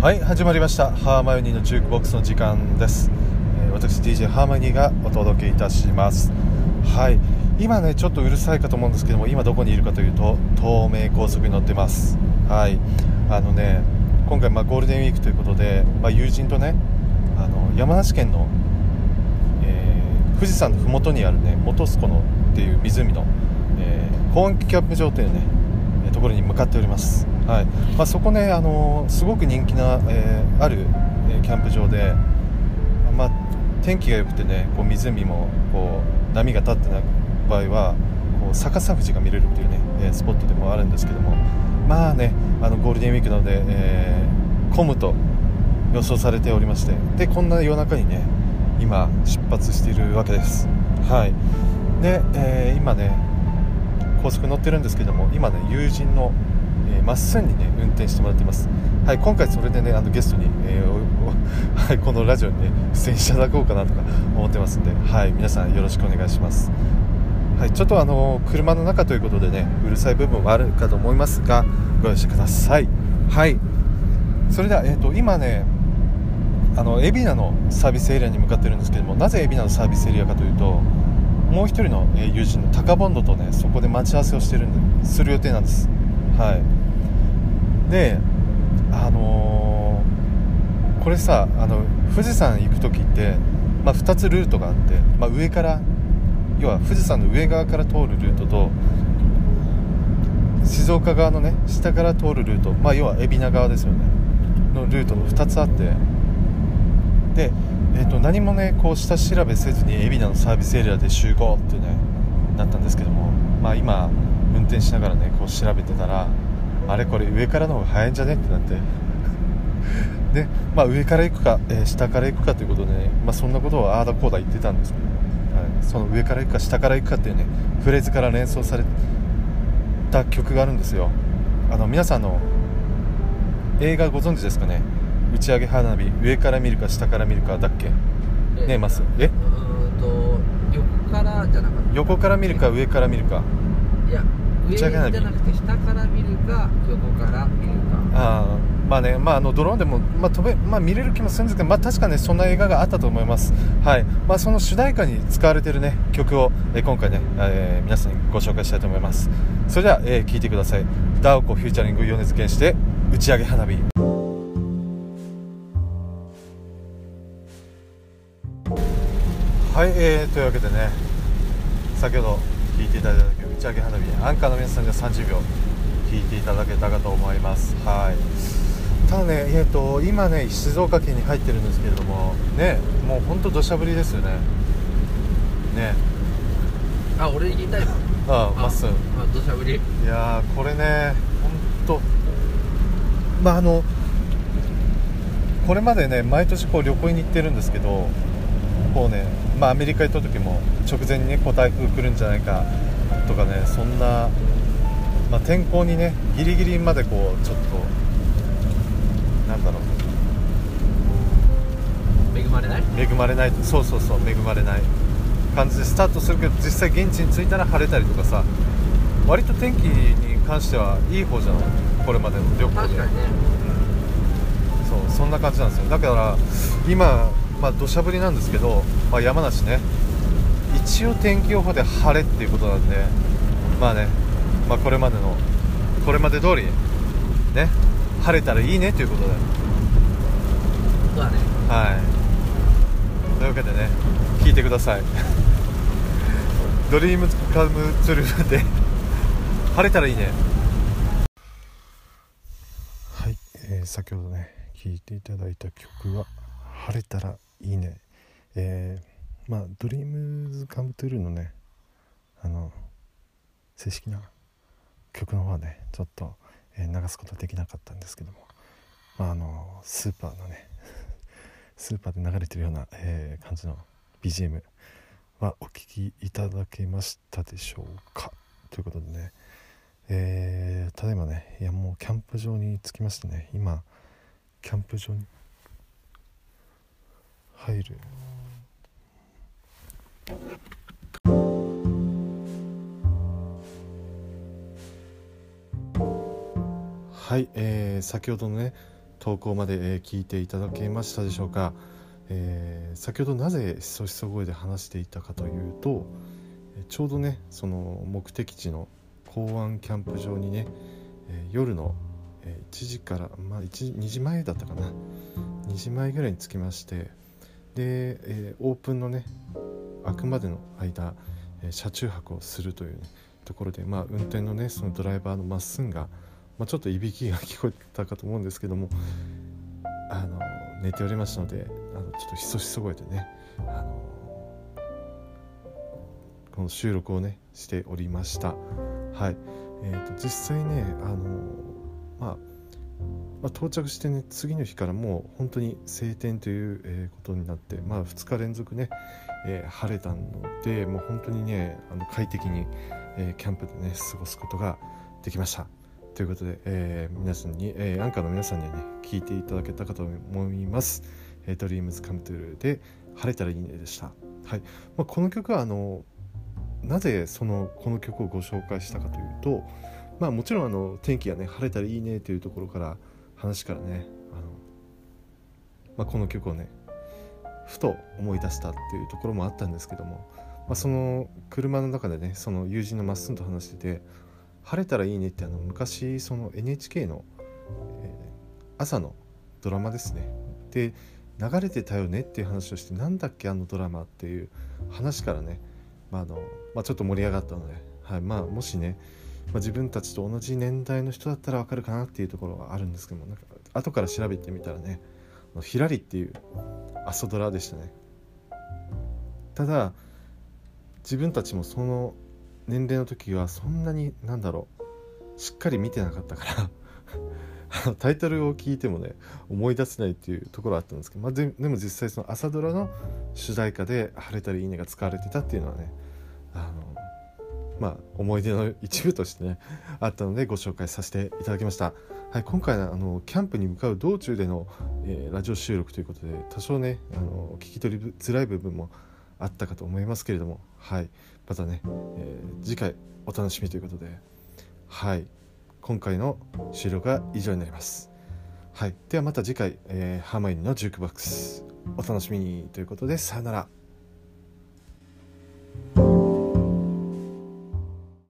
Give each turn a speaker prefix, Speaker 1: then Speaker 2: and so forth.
Speaker 1: はい始まりました。ハーマイオニーのジュークボックスの時間です、えー私 DJ ハーマイニーがお届けいたします。はい。今ねちょっとうるさいかと思うんですけども今どこにいるかというと東名高速に乗ってます。はい。あのね今回まあゴールデンウィークということで、まあ、友人とねあの山梨県の、えー富士山の麓にあるね本栖湖のっていう湖の、えー、高温キャンプ場というねえところに向かっております、はい。まあ、そこね、あのーすごく人気な、えーある、えーキャンプ場で、まあ、天気が良くてねこう湖もこう波が立ってない場合はこう逆さ富士が見れるっていうね、えースポットでもあるんですけどもまあねあのゴールデンウィークなので、えー混むと予想されておりましてでこんな夜中にね今出発しているわけです。はい。で、えー今ね高速乗ってるんですけども今ね友人のえーまっすんにね運転してもらってます。はい今回それでねあのゲストに、えー はい、このラジオにね出演していただこうかなとか思ってますんではい皆さんよろしくお願いします。はいちょっとあの車の中ということでねうるさい部分はあるかと思いますがご容赦ください。はい。それでは、えー、と今ねあの海老名のサービスエリアに向かってるんですけどもなぜ海老名のサービスエリアかというともう一人のえ友人のタカボンドとねそこで待ち合わせをしてるんでする予定なんです。はい。であのーこれさあの富士山行く時って、まあ、2つルートがあって、まあ、上から要は富士山の上側から通るルートと静岡側のね下から通るルート、まあ、要は海老名側ですよねのルートの2つあってで、えー、と何もねこう下調べせずに海老名のサービスエリアで集合ってねなったんですけども、まあ、今運転しながらねこう調べてたらあれこれ上からの方が早いんじゃねってなって。で、まあ、上から行くか、えー下から行くかということでね、まあ、そんなことをああだこうだ言ってたんですけど、はい、その上から行くか下から行くかっていうねフレーズから連想された曲があるんですよ。あの皆さんあの映画ご存知ですかね？打ち上げ花火上から見るか下から見るかだっけ？ねえマス？え？
Speaker 2: うーんと横からじゃなかった
Speaker 1: 横から見るか上から見るか。
Speaker 2: いや上じゃ
Speaker 1: 打ち上げ
Speaker 2: なくて下から見るか横から見るか。
Speaker 1: あまあね、まあ、あのドローンでも、まあ飛べまあ、見れる気もするんですけど、まあ、確かねそんな映画があったと思います、はい。まあ、その主題歌に使われている、ね、曲を、えー今回ね、えー皆さんにご紹介したいと思います。それでは、えー聴いてください。ダオコフューチャリング米津玄師で打ち上げ花火。はい、えーというわけでね先ほど聴いていただいた曲打ち上げ花火アンカーの皆さんが30秒聴いていただけたかと思います。はい。ただね、えー、と今ね静岡県に入ってるんですけれどもねもう本当土砂降りですよね。ね。
Speaker 2: あ俺言いたいわ。
Speaker 1: あまっすん
Speaker 2: あ土砂降り。
Speaker 1: いやーこれね本当まああのこれまでね毎年こう旅行に行ってるんですけどこうねまあアメリカ行った時も直前にねこう台風来るんじゃないかとかねそんな、まあ、天候にねギリギリまでこうちょっとなんだろう。
Speaker 2: 恵まれない？
Speaker 1: 恵まれない。そうそうそう恵まれない。感じでスタートするけど実際現地に着いたら晴れたりとかさ割と天気に関してはいい方じゃない？これまでの旅行で。
Speaker 2: ね。
Speaker 1: そうそんな感じなんですよ。だから今、まあ土砂降りなんですけど、まあ、山梨ね。一応天気予報で晴れっていうことなんでまあね、まあ、これまでのこれまで通りね晴れたらいいねということで。
Speaker 2: そうだね。
Speaker 1: はい。というわけでね聞いてください。ドリームカムツルーで晴れたらいいね。はい、えー先ほどね聴いていただいた曲は「晴れたらいいね」えーまあドリームズカムトゥルーのねあの正式な曲の方はねちょっと、えー流すことはできなかったんですけども、まあ、あのスーパーのね スーパーで流れてるような、えー感じの BGM はお聴きいただけましたでしょうか？ということでね、えーただいまねいやもうキャンプ場に着きましてね今キャンプ場に入る。はい、えー先ほどのね投稿まで、えー聞いていただけましたでしょうか、えー先ほどなぜひそひそ声で話していたかというとえちょうどねその目的地の港湾キャンプ場にね、えー夜のえー1時から、まあ、1 2時前だったかな。2時前ぐらいに着きまして、えーオープンのね開くまでの間、えー車中泊をするという、ね、ところで、まあ、運転のねそのドライバーのまっすんが、まあ、ちょっといびきが聞こえたかと思うんですけどもあの寝ておりましたのであのちょっとひそひそ声でねあのこの収録をねしておりました。はいえー、と実際ねあの、まあ、まあ到着してね次の日からもう本当に晴天という、ことになって、まあ、2日連続ね、えー晴れたのでもう本当にねあの快適に、えーキャンプでね過ごすことができました。ということで、えー皆さんに、えアンカーの皆さんにはね聞いていただけたかと思います。えー、ドリームズカムトゥルで晴れたらいいねでした。はい。まあ、この曲はあのなぜそのこの曲をご紹介したかというと、まあもちろんあの天気がね晴れたらいいねというところから話からねあの、まあ、この曲をねふと思い出したっていうところもあったんですけども、まあ、その車の中でねその友人のまっすんと話してて「晴れたらいいね」ってあの昔その NHK の、えー朝のドラマですね。で流れてたよねっていう話をしてなんだっけあのドラマっていう話からね、まあのまあ、ちょっと盛り上がったので、はいまあ、もしね、まあ、自分たちと同じ年代の人だったらわかるかなっていうところはあるんですけどもなんか後から調べてみたらねひらりっていう朝ドラでしたね。ただ自分たちもその年齢の時はそんなになんだろうしっかり見てなかったから タイトルを聞いてもね思い出せないっていうところあったんですけど、まあ、ででも実際その朝ドラの主題歌で「晴れたらいいね」が使われてたっていうのはねあのまあ思い出の一部としてねあったのでご紹介させていただきました、はい、今回はあのキャンプに向かう道中での、えーラジオ収録ということで多少ねあの聞き取りづらい部分もあったかと思いますけれども、はい、またね、えー次回お楽しみということではい今回の収録は以上になります。はい、ではまた次回、えーハーマイオニーのジュークボックスお楽しみにということでさよなら。